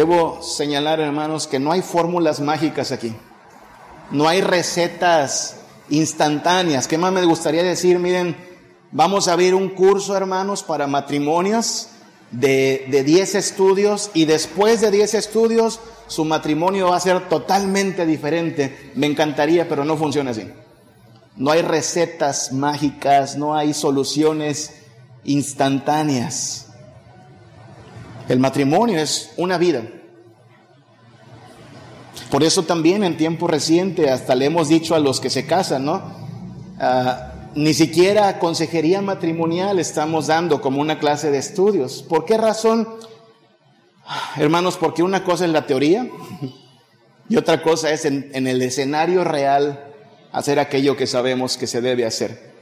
Debo señalar, hermanos, que no hay fórmulas mágicas aquí. No hay recetas instantáneas. ¿Qué más me gustaría decir? Miren, vamos a abrir un curso, hermanos, para matrimonios de, de 10 estudios y después de 10 estudios su matrimonio va a ser totalmente diferente. Me encantaría, pero no funciona así. No hay recetas mágicas, no hay soluciones instantáneas. El matrimonio es una vida. Por eso también en tiempo reciente hasta le hemos dicho a los que se casan, ¿no? Ah, ni siquiera consejería matrimonial estamos dando como una clase de estudios. ¿Por qué razón? Hermanos, porque una cosa es la teoría y otra cosa es en, en el escenario real hacer aquello que sabemos que se debe hacer.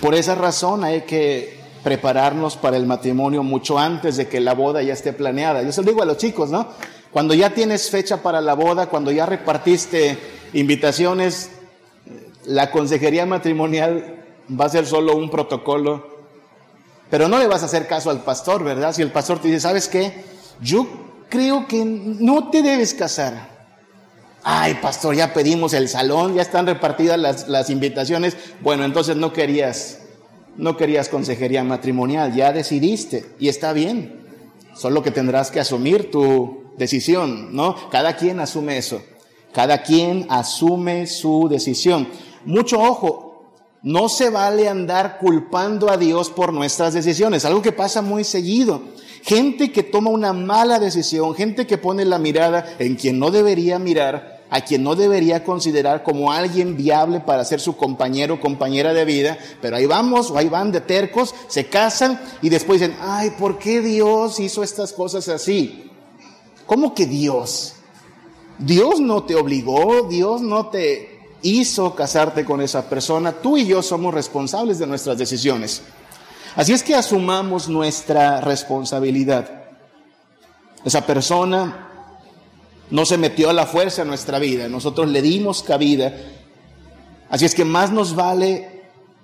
Por esa razón hay que prepararnos para el matrimonio mucho antes de que la boda ya esté planeada. Yo se lo digo a los chicos, ¿no? Cuando ya tienes fecha para la boda, cuando ya repartiste invitaciones, la consejería matrimonial va a ser solo un protocolo. Pero no le vas a hacer caso al pastor, ¿verdad? Si el pastor te dice, ¿sabes qué? Yo creo que no te debes casar. Ay, pastor, ya pedimos el salón, ya están repartidas las, las invitaciones. Bueno, entonces no querías, no querías consejería matrimonial, ya decidiste y está bien. Solo que tendrás que asumir tu, decisión, ¿no? Cada quien asume eso. Cada quien asume su decisión. Mucho ojo, no se vale andar culpando a Dios por nuestras decisiones, algo que pasa muy seguido. Gente que toma una mala decisión, gente que pone la mirada en quien no debería mirar, a quien no debería considerar como alguien viable para ser su compañero o compañera de vida, pero ahí vamos o ahí van de tercos, se casan y después dicen, ay, ¿por qué Dios hizo estas cosas así? ¿Cómo que Dios? Dios no te obligó, Dios no te hizo casarte con esa persona. Tú y yo somos responsables de nuestras decisiones. Así es que asumamos nuestra responsabilidad. Esa persona no se metió a la fuerza en nuestra vida, nosotros le dimos cabida. Así es que más nos vale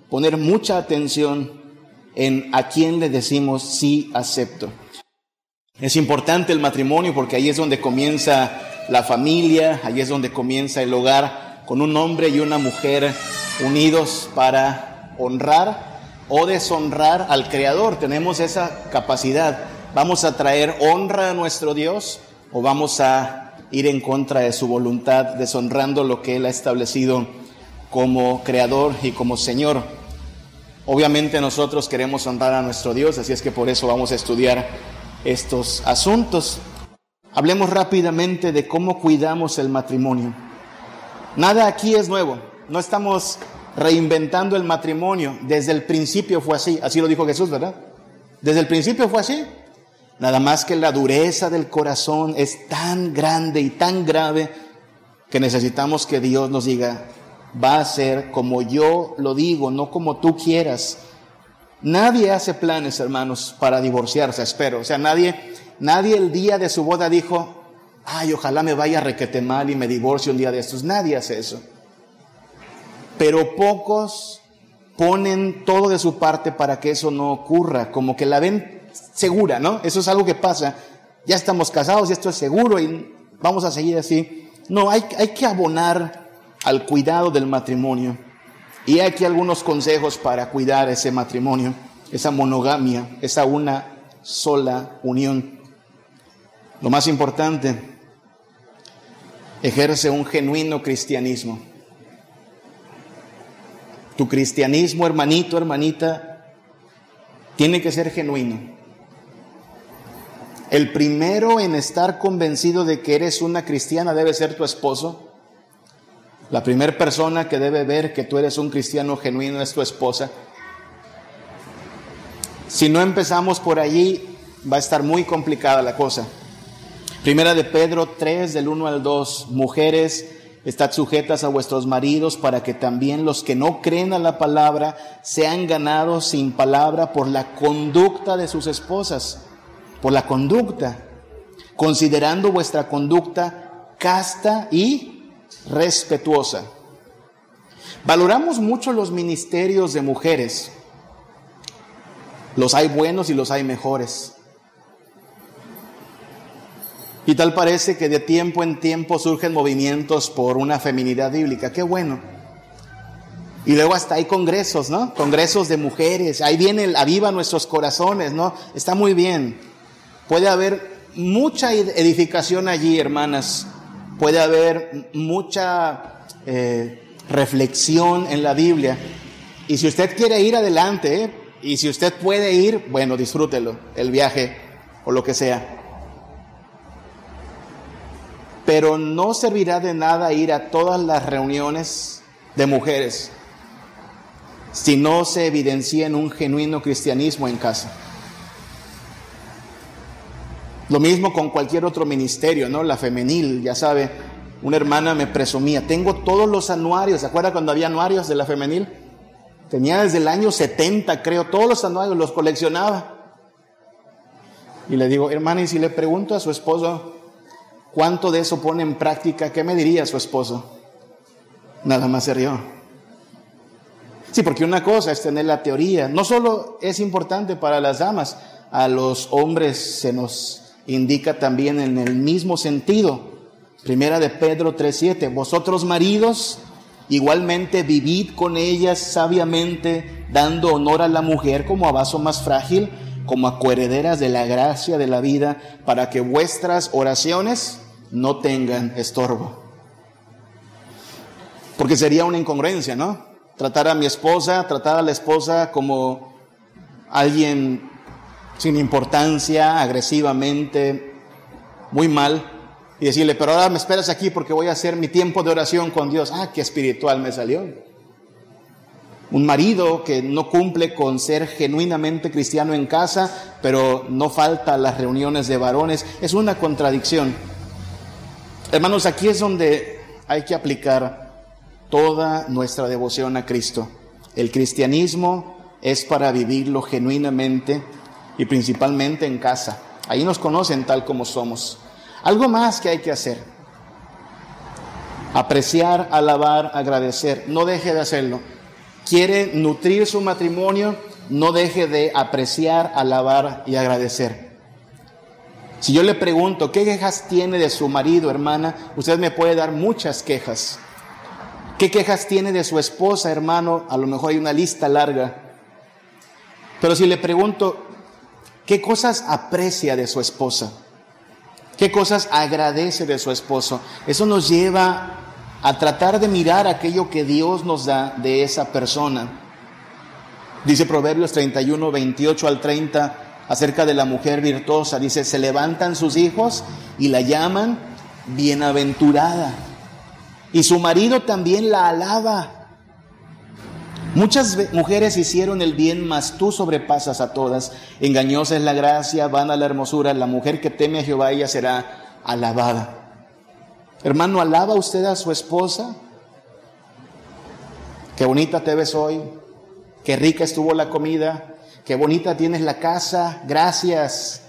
poner mucha atención en a quién le decimos sí acepto. Es importante el matrimonio porque ahí es donde comienza la familia, ahí es donde comienza el hogar con un hombre y una mujer unidos para honrar o deshonrar al Creador. Tenemos esa capacidad. ¿Vamos a traer honra a nuestro Dios o vamos a ir en contra de su voluntad, deshonrando lo que Él ha establecido como Creador y como Señor? Obviamente nosotros queremos honrar a nuestro Dios, así es que por eso vamos a estudiar estos asuntos. Hablemos rápidamente de cómo cuidamos el matrimonio. Nada aquí es nuevo, no estamos reinventando el matrimonio, desde el principio fue así, así lo dijo Jesús, ¿verdad? Desde el principio fue así. Nada más que la dureza del corazón es tan grande y tan grave que necesitamos que Dios nos diga, va a ser como yo lo digo, no como tú quieras. Nadie hace planes, hermanos, para divorciarse, espero. O sea, nadie, nadie el día de su boda dijo, ay, ojalá me vaya requete mal y me divorcie un día de estos. Nadie hace eso. Pero pocos ponen todo de su parte para que eso no ocurra, como que la ven segura, ¿no? Eso es algo que pasa. Ya estamos casados y esto es seguro y vamos a seguir así. No, hay, hay que abonar al cuidado del matrimonio. Y aquí algunos consejos para cuidar ese matrimonio, esa monogamia, esa una sola unión. Lo más importante, ejerce un genuino cristianismo. Tu cristianismo, hermanito, hermanita, tiene que ser genuino. El primero en estar convencido de que eres una cristiana debe ser tu esposo. La primera persona que debe ver que tú eres un cristiano genuino es tu esposa. Si no empezamos por allí, va a estar muy complicada la cosa. Primera de Pedro 3, del 1 al 2. Mujeres, estad sujetas a vuestros maridos para que también los que no creen a la palabra sean ganados sin palabra por la conducta de sus esposas. Por la conducta. Considerando vuestra conducta casta y respetuosa. Valoramos mucho los ministerios de mujeres. Los hay buenos y los hay mejores. Y tal parece que de tiempo en tiempo surgen movimientos por una feminidad bíblica. Qué bueno. Y luego hasta hay congresos, ¿no? Congresos de mujeres. Ahí viene el aviva nuestros corazones, ¿no? Está muy bien. Puede haber mucha edificación allí, hermanas. Puede haber mucha eh, reflexión en la Biblia. Y si usted quiere ir adelante, y si usted puede ir, bueno, disfrútelo, el viaje o lo que sea. Pero no servirá de nada ir a todas las reuniones de mujeres si no se evidencia en un genuino cristianismo en casa. Lo mismo con cualquier otro ministerio, ¿no? La femenil, ya sabe, una hermana me presumía, tengo todos los anuarios, ¿se acuerda cuando había anuarios de la femenil? Tenía desde el año 70, creo, todos los anuarios los coleccionaba. Y le digo, hermana, y si le pregunto a su esposo cuánto de eso pone en práctica, ¿qué me diría su esposo? Nada más se rió. Sí, porque una cosa es tener la teoría. No solo es importante para las damas, a los hombres se nos indica también en el mismo sentido. Primera de Pedro 3:7, vosotros maridos igualmente vivid con ellas sabiamente, dando honor a la mujer como a vaso más frágil, como a de la gracia de la vida, para que vuestras oraciones no tengan estorbo. Porque sería una incongruencia, ¿no? tratar a mi esposa, tratar a la esposa como alguien sin importancia, agresivamente, muy mal, y decirle, pero ahora me esperas aquí porque voy a hacer mi tiempo de oración con Dios. Ah, qué espiritual me salió. Un marido que no cumple con ser genuinamente cristiano en casa, pero no falta las reuniones de varones, es una contradicción. Hermanos, aquí es donde hay que aplicar toda nuestra devoción a Cristo. El cristianismo es para vivirlo genuinamente y principalmente en casa. Ahí nos conocen tal como somos. Algo más que hay que hacer. Apreciar, alabar, agradecer. No deje de hacerlo. Quiere nutrir su matrimonio, no deje de apreciar, alabar y agradecer. Si yo le pregunto, ¿qué quejas tiene de su marido, hermana? Usted me puede dar muchas quejas. ¿Qué quejas tiene de su esposa, hermano? A lo mejor hay una lista larga. Pero si le pregunto, ¿qué cosas aprecia de su esposa? ¿Qué cosas agradece de su esposo? Eso nos lleva a tratar de mirar aquello que Dios nos da de esa persona. Dice Proverbios 31, 28 al 30 acerca de la mujer virtuosa. Dice, se levantan sus hijos y la llaman bienaventurada y su marido también la alaba. Muchas mujeres hicieron el bien, mas tú sobrepasas a todas. Engañosa es la gracia, vana la hermosura. La mujer que teme a Jehová, ella será alabada. Hermano, ¿alaba usted a su esposa? Qué bonita te ves hoy. Qué rica estuvo la comida. Qué bonita tienes la casa. Gracias.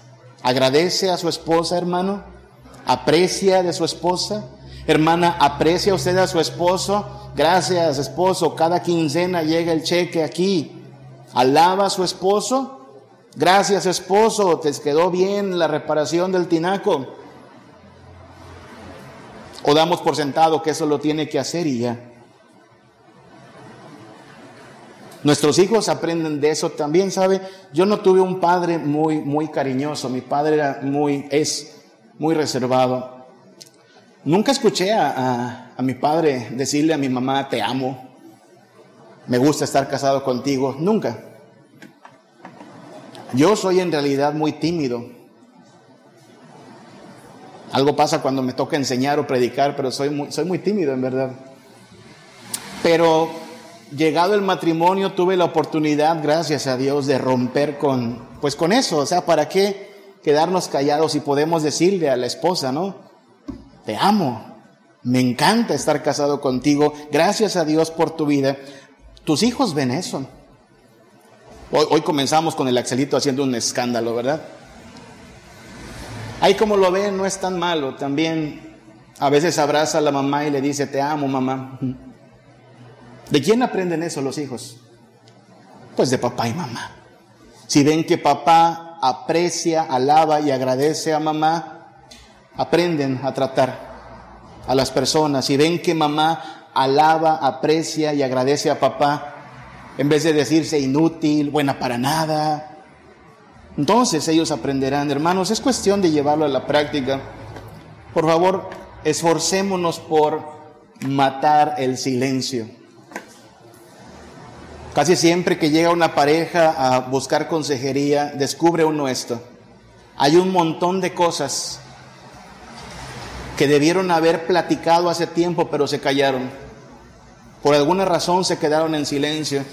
Agradece a su esposa, hermano. Aprecia de su esposa. Hermana, ¿aprecia usted a su esposo? Gracias, esposo. Cada quincena llega el cheque aquí. ¿Alaba a su esposo? Gracias, esposo. Te quedó bien la reparación del tinaco. O damos por sentado que eso lo tiene que hacer y ya. Nuestros hijos aprenden de eso también, ¿sabe? Yo no tuve un padre muy, muy cariñoso. Mi padre era muy, es muy reservado. Nunca escuché a, mi padre decirle a mi mamá, te amo, me gusta estar casado contigo, nunca. Yo soy en realidad muy tímido. Algo pasa cuando me toca enseñar o predicar, pero soy muy, soy muy tímido en verdad. Pero llegado el matrimonio tuve la oportunidad, gracias a Dios, de romper con, pues con eso. O sea, ¿para qué quedarnos callados y podemos decirle a la esposa, no? Te amo, me encanta estar casado contigo, gracias a Dios por tu vida. Tus hijos ven eso. Hoy, comenzamos con el Axelito haciendo un escándalo, ¿verdad? Ahí como lo ven, no es tan malo. También a veces abraza a la mamá y le dice, te amo, mamá. ¿De quién aprenden eso los hijos? Pues de papá y mamá. Si ven que papá aprecia, alaba y agradece a mamá, aprenden a tratar a las personas y ven que mamá alaba, aprecia y agradece a papá, en vez de decirse inútil, buena para nada. Entonces ellos aprenderán, hermanos, es cuestión de llevarlo a la práctica. Por favor, esforcémonos por matar el silencio. Casi siempre que llega una pareja a buscar consejería, descubre uno esto. Hay un montón de cosas que debieron haber platicado hace tiempo, pero se callaron. Por alguna razón se quedaron en silencio.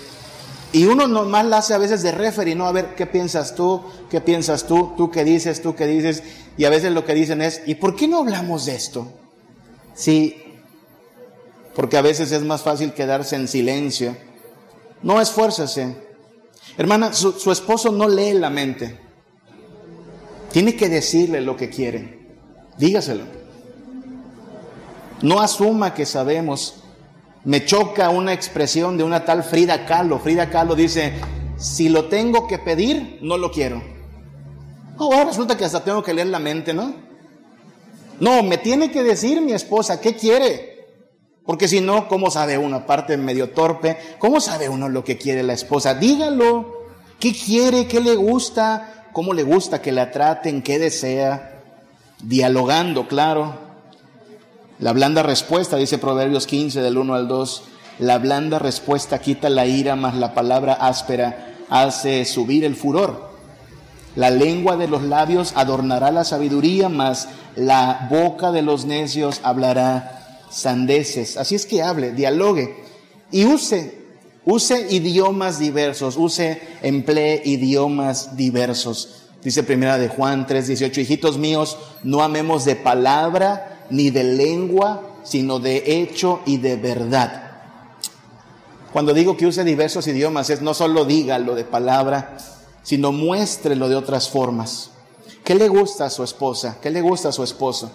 Y uno nomás la hace a veces de referee, ¿no? A ver, ¿qué piensas tú? ¿Qué piensas tú? ¿Tú qué dices? ¿Tú qué dices? Y a veces lo que dicen es, ¿y por qué no hablamos de esto? Sí, porque a veces es más fácil quedarse en silencio no esfuércese. Hermana, su, esposo no lee la mente. Tiene que decirle lo que quiere. Dígaselo. No asuma que sabemos. Me choca una expresión de una tal Frida Kahlo. Frida Kahlo dice, si lo tengo que pedir, no lo quiero. ahora resulta que hasta tengo que leer la mente, ¿no? No, me tiene que decir mi esposa qué quiere. Porque si no, ¿cómo sabe uno? Aparte medio torpe, ¿cómo sabe uno lo que quiere la esposa? Dígalo. ¿Qué quiere? ¿Qué le gusta? ¿Cómo le gusta que la traten? ¿Qué desea? Dialogando, claro. La blanda respuesta, dice Proverbios 15 del 1 al 2, la blanda respuesta quita la ira, mas la palabra áspera hace subir el furor. La lengua de los labios adornará la sabiduría, mas la boca de los necios hablará sandeces. Así es que hable, dialogue y use, use idiomas diversos, use, emplee idiomas diversos. Dice primera de Juan 3:18, hijitos míos, no amemos de palabra ni de lengua, sino de hecho y de verdad. Cuando digo que use diversos idiomas, es no solo dígalo de palabra, sino muéstrelo de otras formas. ¿Qué le gusta a su esposa? ¿Qué le gusta a su esposo?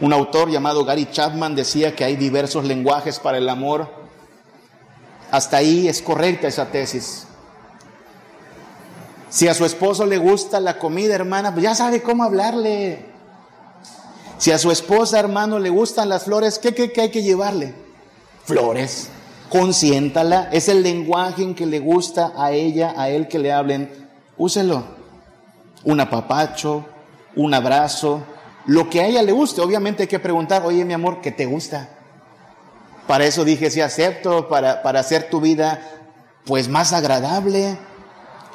Un autor llamado Gary Chapman decía que hay diversos lenguajes para el amor. Hasta ahí es correcta esa tesis. Si a su esposo le gusta la comida, hermana, pues ya sabe cómo hablarle. Si a su esposa, hermano, le gustan las flores, ¿qué, qué, qué hay que llevarle? Flores. Consiéntala. Es el lenguaje en que le gusta a ella, a él que le hablen. Úselo. Un apapacho, un abrazo, lo que a ella le guste. Obviamente hay que preguntar, oye mi amor, ¿qué te gusta? Para eso dije, sí acepto, para, para hacer tu vida pues más agradable.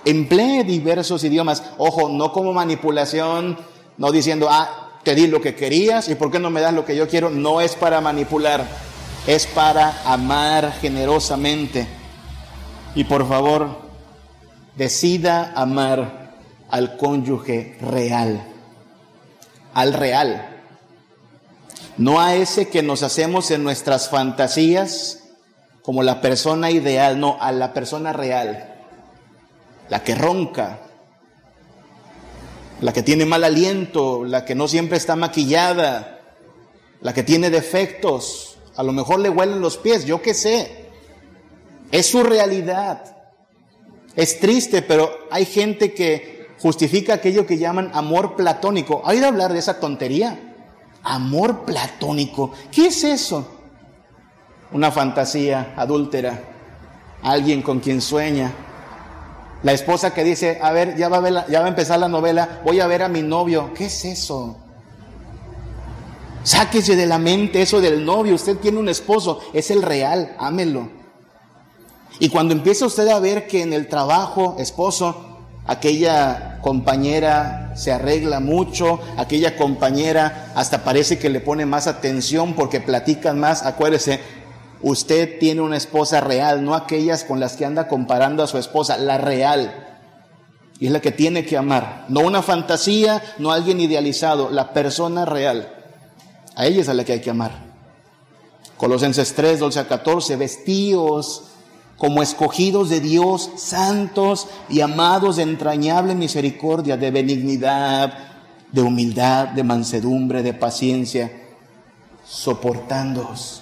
Emplee diversos idiomas. Ojo, no como manipulación, no diciendo, ah, te di lo que querías y por qué no me das lo que yo quiero. No es para manipular, es para amar generosamente. Y por favor, decida amar al cónyuge real al real, no a ese que nos hacemos en nuestras fantasías como la persona ideal, no, a la persona real, la que ronca, la que tiene mal aliento, la que no siempre está maquillada, la que tiene defectos, a lo mejor le huelen los pies, yo qué sé, es su realidad. Es triste, pero hay gente que justifica aquello que llaman amor platónico. ¿Ha oído hablar de esa tontería? Amor platónico. ¿Qué es eso? Una fantasía adúltera. Alguien con quien sueña. La esposa que dice, a ver, ya va a, empezar la novela, voy a ver a mi novio. ¿Qué es eso? Sáquese de la mente eso del novio. Usted tiene un esposo, es el real, ámelo. Y cuando empieza usted a ver que en el trabajo, esposo, aquella compañera se arregla mucho, aquella compañera hasta parece que le pone más atención porque platican más, acuérdese, usted tiene una esposa real, no aquellas con las que anda comparando a su esposa, la real. Y es la que tiene que amar, no una fantasía, no alguien idealizado, la persona real. A ella es a la que hay que amar. Colosenses 3, 12 a 14, vestíos como escogidos de Dios, santos y amados de entrañable misericordia, de benignidad, de humildad, de mansedumbre, de paciencia, soportándoos.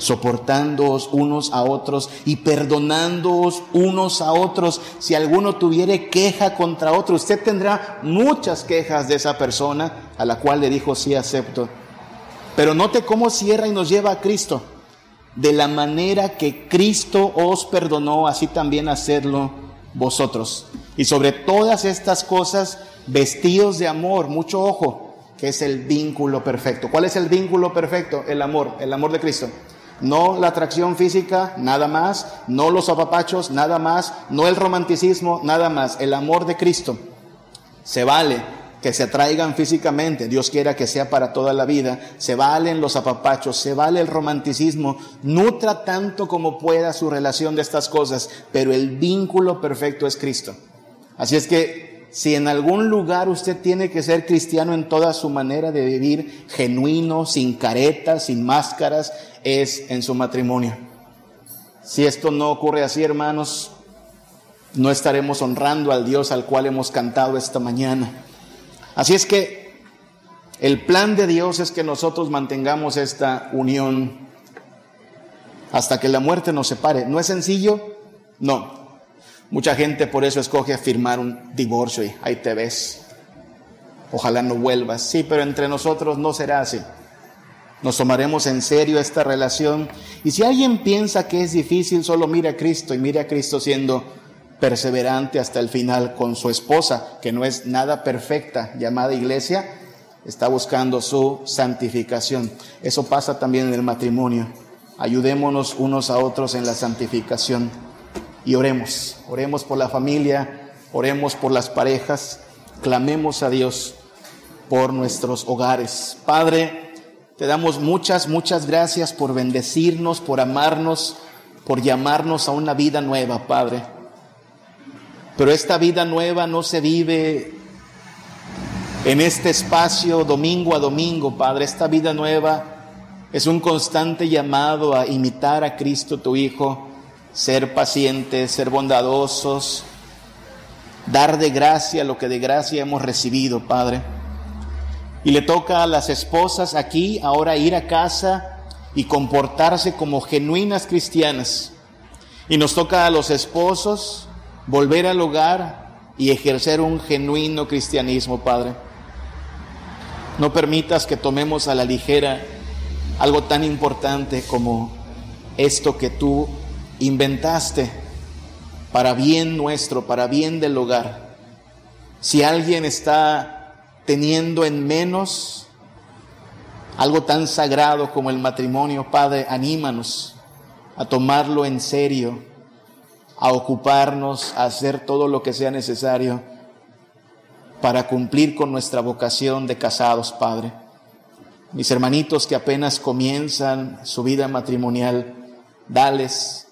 Soportándoos unos a otros y perdonándoos unos a otros. Si alguno tuviere queja contra otro, usted tendrá muchas quejas de esa persona a la cual le dijo sí acepto. Pero note cómo cierra y nos lleva a Cristo. De la manera que Cristo os perdonó, así también hacedlo vosotros. Y sobre todas estas cosas, vestidos de amor, mucho ojo, que es el vínculo perfecto. ¿Cuál es el vínculo perfecto? El amor, el amor de Cristo. No la atracción física, nada más. No los apapachos, nada más. No el romanticismo, nada más. El amor de Cristo. Se vale que se atraigan físicamente, Dios quiera que sea para toda la vida, se valen los apapachos, se vale el romanticismo, nutra tanto como pueda su relación de estas cosas, pero el vínculo perfecto es Cristo. Así es que si en algún lugar usted tiene que ser cristiano en toda su manera de vivir, genuino, sin caretas, sin máscaras, es en su matrimonio. Si esto no ocurre así, hermanos, no estaremos honrando al Dios al cual hemos cantado esta mañana. Así es que el plan de Dios es que nosotros mantengamos esta unión hasta que la muerte nos separe. ¿No es sencillo? No. Mucha gente por eso escoge firmar un divorcio y ahí te ves. Ojalá no vuelvas. Sí, pero entre nosotros no será así. Nos tomaremos en serio esta relación. Y si alguien piensa que es difícil, solo mire a Cristo y mire a Cristo siendo perseverante hasta el final con su esposa, que no es nada perfecta, llamada iglesia, está buscando su santificación. Eso pasa también en el matrimonio. Ayudémonos unos a otros en la santificación y oremos, oremos por la familia, oremos por las parejas, clamemos a Dios por nuestros hogares. Padre, te damos muchas, muchas gracias por bendecirnos, por amarnos, por llamarnos a una vida nueva, Padre. Pero esta vida nueva no se vive en este espacio domingo a domingo, Padre. Esta vida nueva es un constante llamado a imitar a Cristo, tu Hijo, ser pacientes, ser bondadosos, dar de gracia lo que de gracia hemos recibido, Padre. Y le toca a las esposas aquí ahora ir a casa y comportarse como genuinas cristianas. Y nos toca a los esposos volver al hogar y ejercer un genuino cristianismo, Padre. No permitas que tomemos a la ligera algo tan importante como esto que tú inventaste para bien nuestro, para bien del hogar. Si alguien está teniendo en menos algo tan sagrado como el matrimonio, Padre, anímanos a tomarlo en serio, a ocuparnos, a hacer todo lo que sea necesario para cumplir con nuestra vocación de casados, Padre. Mis hermanitos que apenas comienzan su vida matrimonial, dales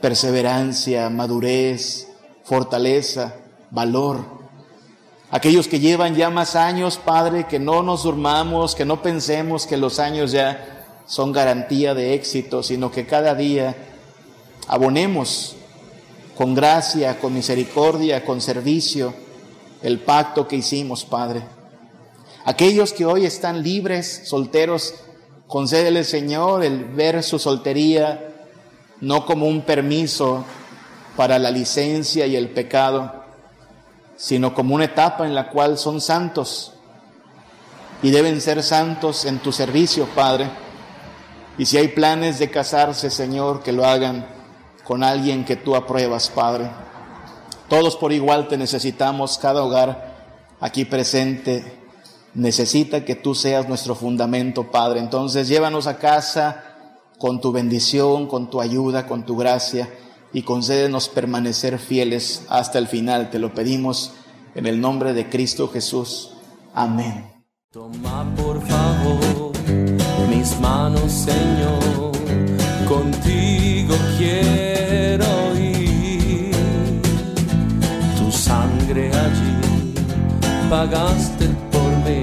perseverancia, madurez, fortaleza, valor Aquellos que llevan ya más años, Padre, que no nos durmamos, que no pensemos que los años ya son garantía de éxito, sino que cada día abonemos con gracia, con misericordia, con servicio el pacto que hicimos, Padre. Aquellos que hoy están libres, solteros, concédele, Señor, el ver su soltería no como un permiso para la licencia y el pecado, sino como una etapa en la cual son santos y deben ser santos en tu servicio, Padre. Y si hay planes de casarse, Señor, que lo hagan con alguien que tú apruebas, Padre. Todos por igual te necesitamos, cada hogar aquí presente necesita que tú seas nuestro fundamento, Padre. Entonces llévanos a casa con tu bendición, con tu ayuda, con tu gracia y concédenos permanecer fieles hasta el final. Te lo pedimos en el nombre de Cristo Jesús. Amén. Toma por favor mis manos, Señor, contigo quiero ir. Tu sangre allí pagaste por mí,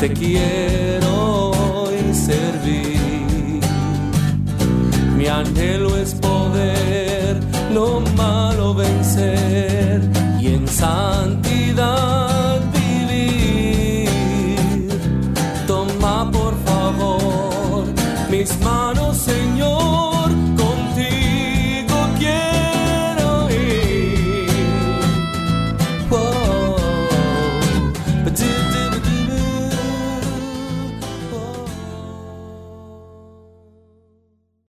te quiero anhelo es poder lo malo vencer y en